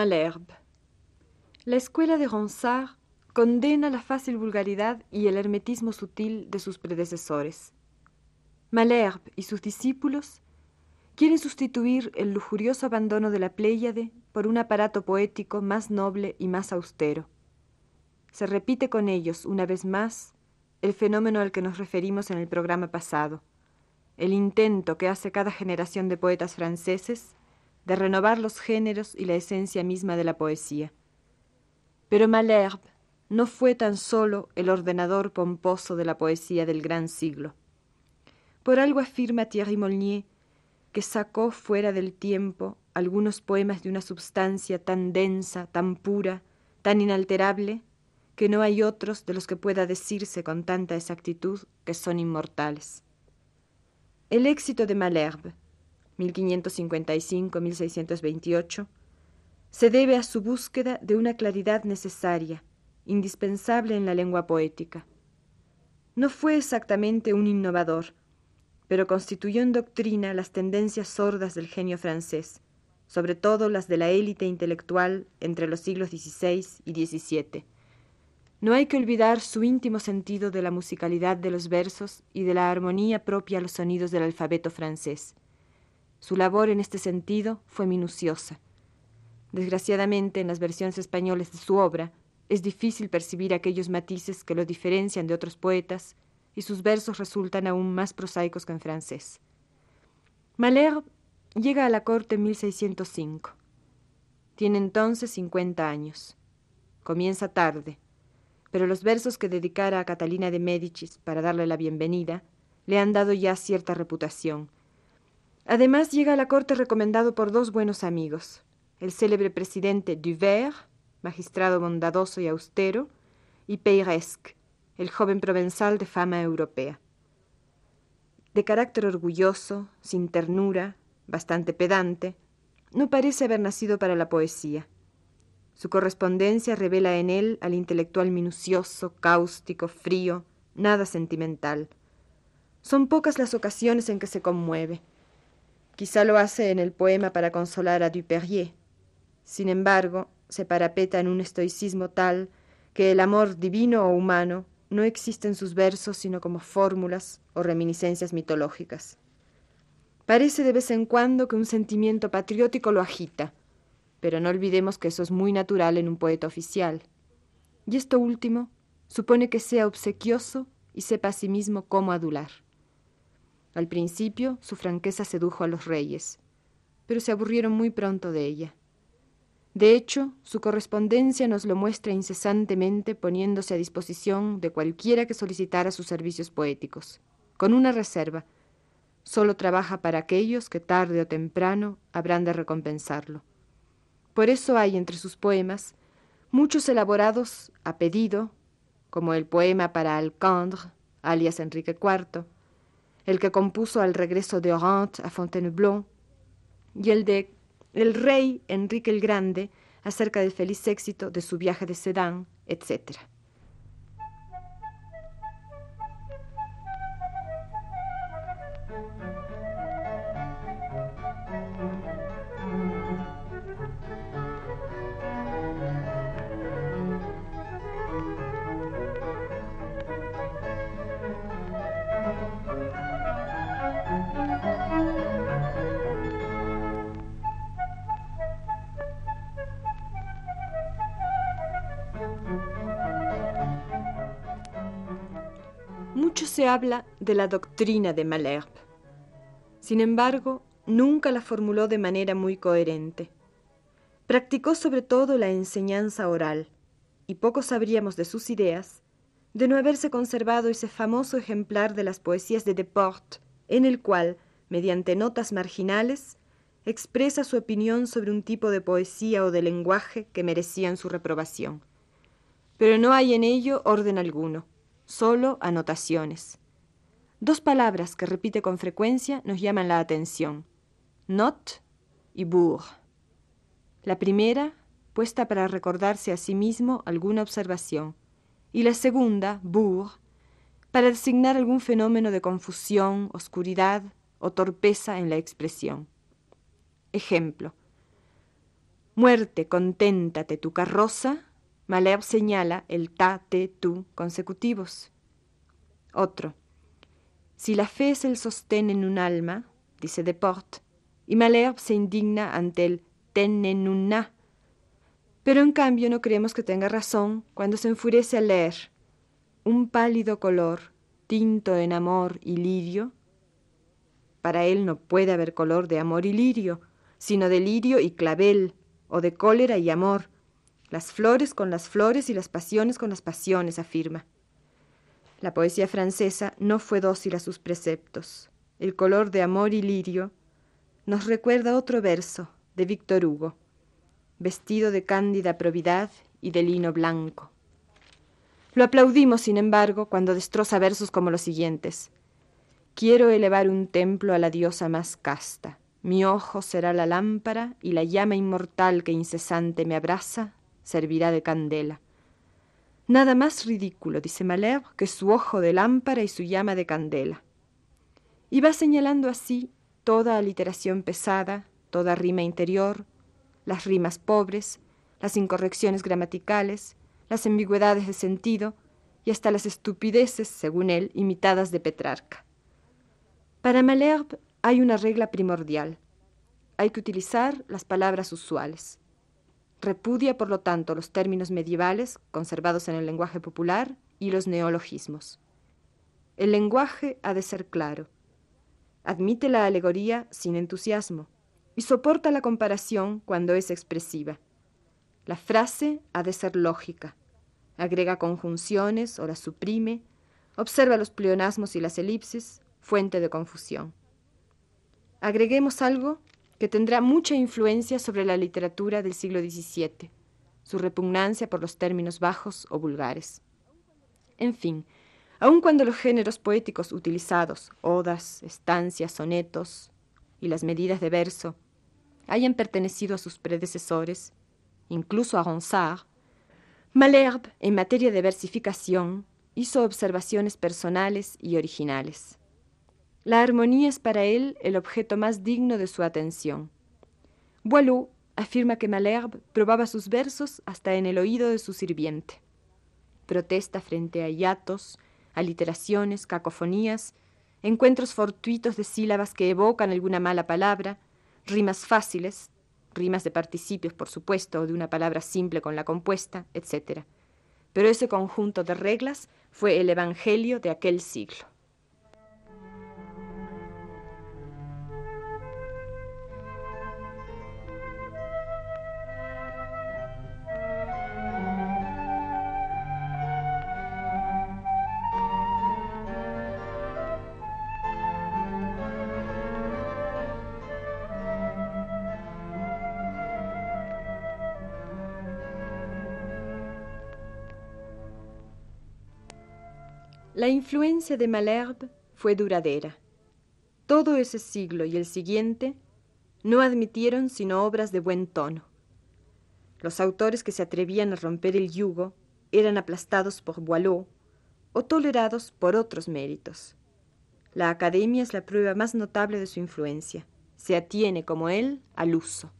Malherbe. La escuela de Ronsard condena la fácil vulgaridad y el hermetismo sutil de sus predecesores. Malherbe y sus discípulos quieren sustituir el lujurioso abandono de la Pléyade por un aparato poético más noble y más austero. Se repite con ellos, una vez más, el fenómeno al que nos referimos en el programa pasado, el intento que hace cada generación de poetas franceses de renovar los géneros y la esencia misma de la poesía. Pero Malherbe no fue tan solo el ordenador pomposo de la poesía del gran siglo. Por algo afirma Thierry Molnier que sacó fuera del tiempo algunos poemas de una substancia tan densa, tan pura, tan inalterable, que no hay otros de los que pueda decirse con tanta exactitud que son inmortales. El éxito de Malherbe 1555-1628, se debe a su búsqueda de una claridad necesaria, indispensable en la lengua poética. No fue exactamente un innovador, pero constituyó en doctrina las tendencias sordas del genio francés, sobre todo las de la élite intelectual entre los siglos XVI y XVII. No hay que olvidar su íntimo sentido de la musicalidad de los versos y de la armonía propia a los sonidos del alfabeto francés. Su labor en este sentido fue minuciosa. Desgraciadamente, en las versiones españolas de su obra, es difícil percibir aquellos matices que lo diferencian de otros poetas, y sus versos resultan aún más prosaicos que en francés. Malherbe llega a la corte en 1605. Tiene entonces 50 años. Comienza tarde, pero los versos que dedicara a Catalina de Médicis para darle la bienvenida le han dado ya cierta reputación Además llega a la corte recomendado por dos buenos amigos, el célebre presidente Duvert, magistrado bondadoso y austero, y Peyresque, el joven provenzal de fama europea. De carácter orgulloso, sin ternura, bastante pedante, no parece haber nacido para la poesía. Su correspondencia revela en él al intelectual minucioso, cáustico, frío, nada sentimental. Son pocas las ocasiones en que se conmueve. Quizá lo hace en el poema para consolar a Duperrier. Sin embargo, se parapeta en un estoicismo tal que el amor divino o humano no existe en sus versos sino como fórmulas o reminiscencias mitológicas. Parece de vez en cuando que un sentimiento patriótico lo agita, pero no olvidemos que eso es muy natural en un poeta oficial. Y esto último supone que sea obsequioso y sepa a sí mismo cómo adular. Al principio su franqueza sedujo a los reyes, pero se aburrieron muy pronto de ella. De hecho, su correspondencia nos lo muestra incesantemente poniéndose a disposición de cualquiera que solicitara sus servicios poéticos, con una reserva. Solo trabaja para aquellos que tarde o temprano habrán de recompensarlo. Por eso hay entre sus poemas muchos elaborados a pedido, como el poema para Alcandre, alias Enrique IV, el que compuso al regreso de Orange a Fontainebleau, y el de el rey Enrique el Grande acerca del feliz éxito de su viaje de Sedan, etc. se habla de la doctrina de Malherbe. Sin embargo, nunca la formuló de manera muy coherente. Practicó sobre todo la enseñanza oral, y poco sabríamos de sus ideas de no haberse conservado ese famoso ejemplar de las poesías de Deportes, en el cual, mediante notas marginales, expresa su opinión sobre un tipo de poesía o de lenguaje que merecían su reprobación. Pero no hay en ello orden alguno, solo anotaciones. Dos palabras que repite con frecuencia nos llaman la atención, not y bourg. La primera, puesta para recordarse a sí mismo alguna observación, y la segunda, bourg, para designar algún fenómeno de confusión, oscuridad o torpeza en la expresión. Ejemplo. Muerte, conténtate tu carroza. Malherbe señala el ta, te, tu consecutivos. Otro. Si la fe es el sostén en un alma, dice Deportes, y Malherbe se indigna ante el ten en un na. Pero en cambio no creemos que tenga razón cuando se enfurece al leer un pálido color, tinto en amor y lirio. Para él no puede haber color de amor y lirio, sino de lirio y clavel, o de cólera y amor, las flores con las flores y las pasiones con las pasiones, afirma. La poesía francesa no fue dócil a sus preceptos. El color de amor y lirio nos recuerda otro verso de Víctor Hugo, vestido de cándida probidad y de lino blanco. Lo aplaudimos, sin embargo, cuando destroza versos como los siguientes. Quiero elevar un templo a la diosa más casta. Mi ojo será la lámpara y la llama inmortal que incesante me abraza servirá de candela. Nada más ridículo, dice Malherbe, que su ojo de lámpara y su llama de candela. Y va señalando así toda aliteración pesada, toda rima interior, las rimas pobres, las incorrecciones gramaticales, las ambigüedades de sentido y hasta las estupideces, según él, imitadas de Petrarca. Para Malherbe hay una regla primordial. Hay que utilizar las palabras usuales. Repudia, por lo tanto, los términos medievales conservados en el lenguaje popular y los neologismos. El lenguaje ha de ser claro. Admite la alegoría sin entusiasmo y soporta la comparación cuando es expresiva. La frase ha de ser lógica. Agrega conjunciones o las suprime, observa los pleonasmos y las elipsis, fuente de confusión agreguemos algo que tendrá mucha influencia sobre la literatura del siglo XVII, su repugnancia por los términos bajos o vulgares. En fin, aun cuando los géneros poéticos utilizados, odas, estancias, sonetos y las medidas de verso, hayan pertenecido a sus predecesores, incluso a Ronsard, Malherbe, en materia de versificación, hizo observaciones personales y originales. La armonía es para él el objeto más digno de su atención. Boileau afirma que Malherbe probaba sus versos hasta en el oído de su sirviente. Protesta frente a hiatos, aliteraciones, cacofonías, encuentros fortuitos de sílabas que evocan alguna mala palabra, rimas fáciles, rimas de participios, por supuesto, o de una palabra simple con la compuesta, etc. Pero ese conjunto de reglas fue el Evangelio de aquel siglo. La influencia de Malherbe fue duradera. Todo ese siglo y el siguiente no admitieron sino obras de buen tono. Los autores que se atrevían a romper el yugo eran aplastados por Boileau o tolerados por otros méritos. La academia es la prueba más notable de su influencia. Se atiene, como él, al uso.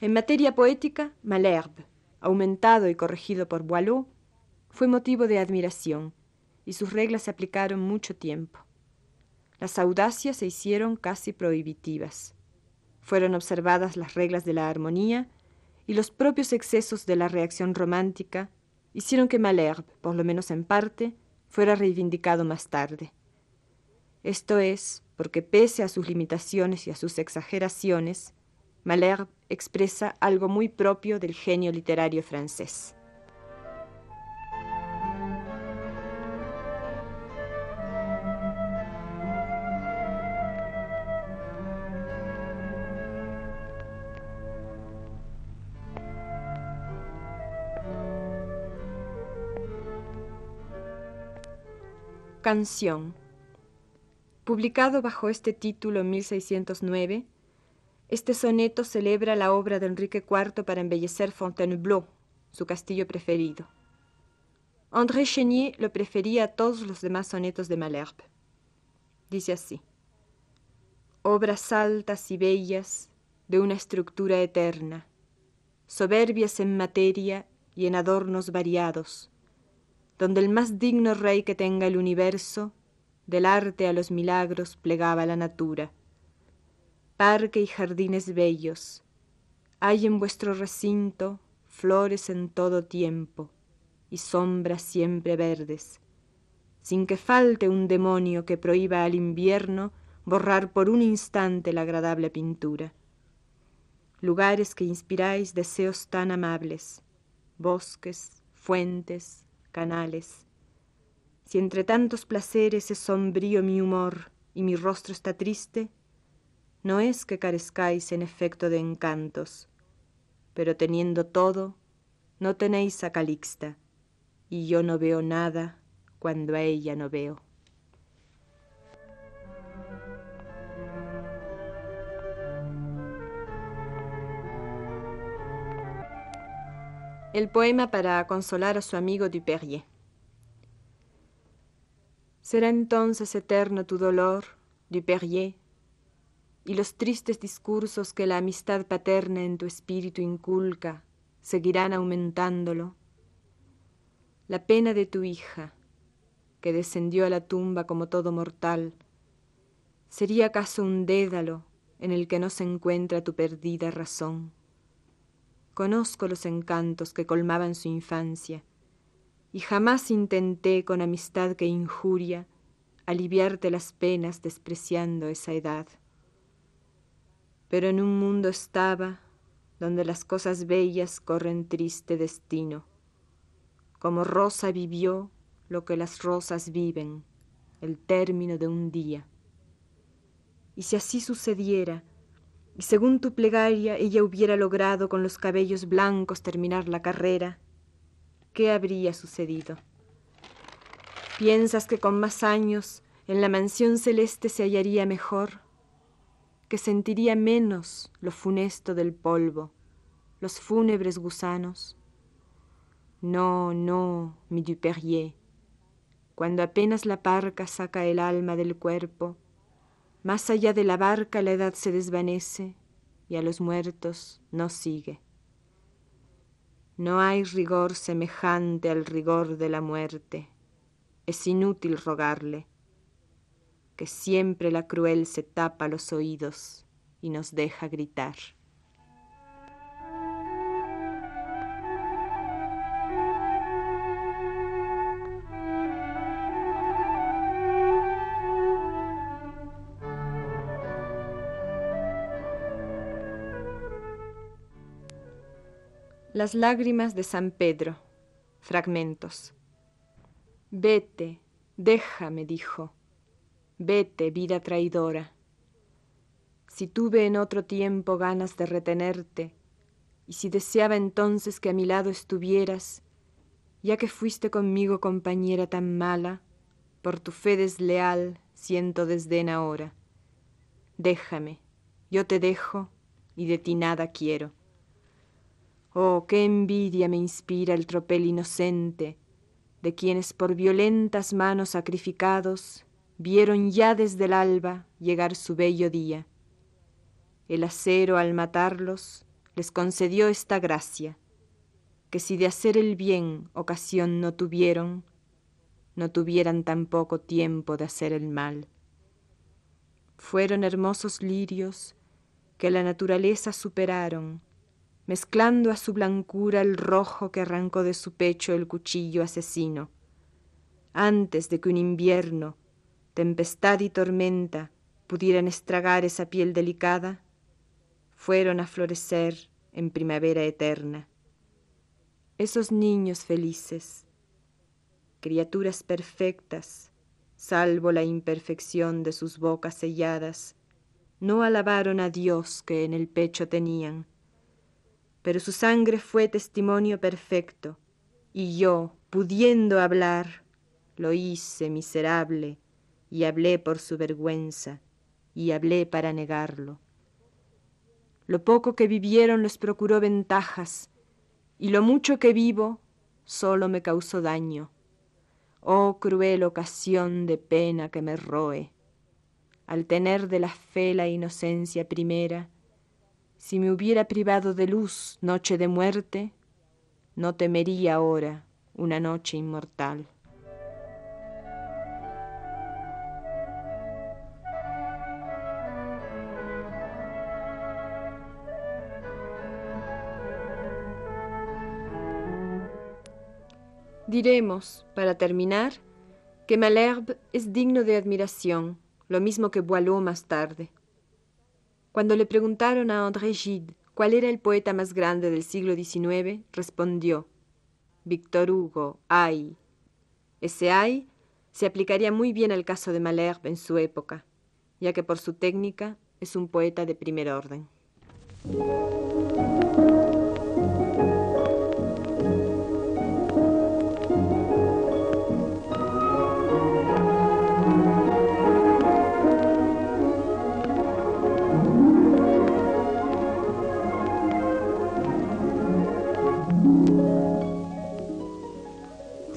En materia poética, Malherbe, aumentado y corregido por Boileau, fue motivo de admiración y sus reglas se aplicaron mucho tiempo. Las audacias se hicieron casi prohibitivas. Fueron observadas las reglas de la armonía y los propios excesos de la reacción romántica hicieron que Malherbe, por lo menos en parte, fuera reivindicado más tarde. Esto es porque pese a sus limitaciones y a sus exageraciones, Malherbe expresa algo muy propio del genio literario francés. Canción. Publicado bajo este título en 1609, este soneto celebra la obra de Enrique IV para embellecer Fontainebleau, su castillo preferido. André Chénier lo prefería a todos los demás sonetos de Malherbe. Dice así: Obras altas y bellas de una estructura eterna, soberbias en materia y en adornos variados donde el más digno rey que tenga el universo, del arte a los milagros plegaba la natura. Parque y jardines bellos, hay en vuestro recinto flores en todo tiempo y sombras siempre verdes, sin que falte un demonio que prohíba al invierno borrar por un instante la agradable pintura. Lugares que inspiráis deseos tan amables, bosques, fuentes, canales. Si entre tantos placeres es sombrío mi humor y mi rostro está triste, no es que carezcáis en efecto de encantos, pero teniendo todo, no tenéis a Calixta, y yo no veo nada cuando a ella no veo. El poema para consolar a su amigo Duperrier. Será entonces eterno tu dolor, Duperrier, y los tristes discursos que la amistad paterna en tu espíritu inculca seguirán aumentándolo. La pena de tu hija, que descendió a la tumba como todo mortal, ¿sería acaso un dédalo en el que no se encuentra tu perdida razón? Conozco los encantos que colmaban su infancia, y jamás intenté con amistad que injuria aliviarte las penas despreciando esa edad. Pero en un mundo estaba donde las cosas bellas corren triste destino. Como rosa vivió lo que las rosas viven, el término de un día. Y si así sucediera, y según tu plegaria ella hubiera logrado con los cabellos blancos terminar la carrera, ¿qué habría sucedido? ¿Piensas que con más años en la mansión celeste se hallaría mejor? ¿Que sentiría menos lo funesto del polvo, los fúnebres gusanos? No, no, mi Duperrier. Cuando apenas la parca saca el alma del cuerpo, más allá de la barca la edad se desvanece y a los muertos no sigue. No hay rigor semejante al rigor de la muerte. Es inútil rogarle, que siempre la cruel se tapa los oídos y nos deja gritar. Las lágrimas de San Pedro. Fragmentos. Vete, déjame, dijo. Vete, vida traidora. Si tuve en otro tiempo ganas de retenerte, y si deseaba entonces que a mi lado estuvieras, ya que fuiste conmigo compañera tan mala, por tu fe desleal siento desdén ahora. Déjame, yo te dejo, y de ti nada quiero. Oh, qué envidia me inspira el tropel inocente de quienes por violentas manos sacrificados vieron ya desde el alba llegar su bello día. El acero al matarlos les concedió esta gracia, que si de hacer el bien ocasión no tuvieron, no tuvieran tampoco tiempo de hacer el mal. Fueron hermosos lirios que la naturaleza superaron, mezclando a su blancura el rojo que arrancó de su pecho el cuchillo asesino, antes de que un invierno, tempestad y tormenta pudieran estragar esa piel delicada, fueron a florecer en primavera eterna. Esos niños felices, criaturas perfectas, salvo la imperfección de sus bocas selladas, no alabaron a Dios que en el pecho tenían, pero su sangre fue testimonio perfecto, y yo, pudiendo hablar, lo hice miserable, y hablé por su vergüenza, y hablé para negarlo. Lo poco que vivieron les procuró ventajas, y lo mucho que vivo solo me causó daño. Oh cruel ocasión de pena que me roe. Al tener de la fe la inocencia primera, si me hubiera privado de luz noche de muerte, no temería ahora una noche inmortal. Diremos, para terminar, que Malherbe es digno de admiración, lo mismo que Boileau más tarde. Cuando le preguntaron a André Gide cuál era el poeta más grande del siglo XIX, respondió, Victor Hugo, ay. Ese ay se aplicaría muy bien al caso de Malherbe en su época, ya que por su técnica es un poeta de primer orden.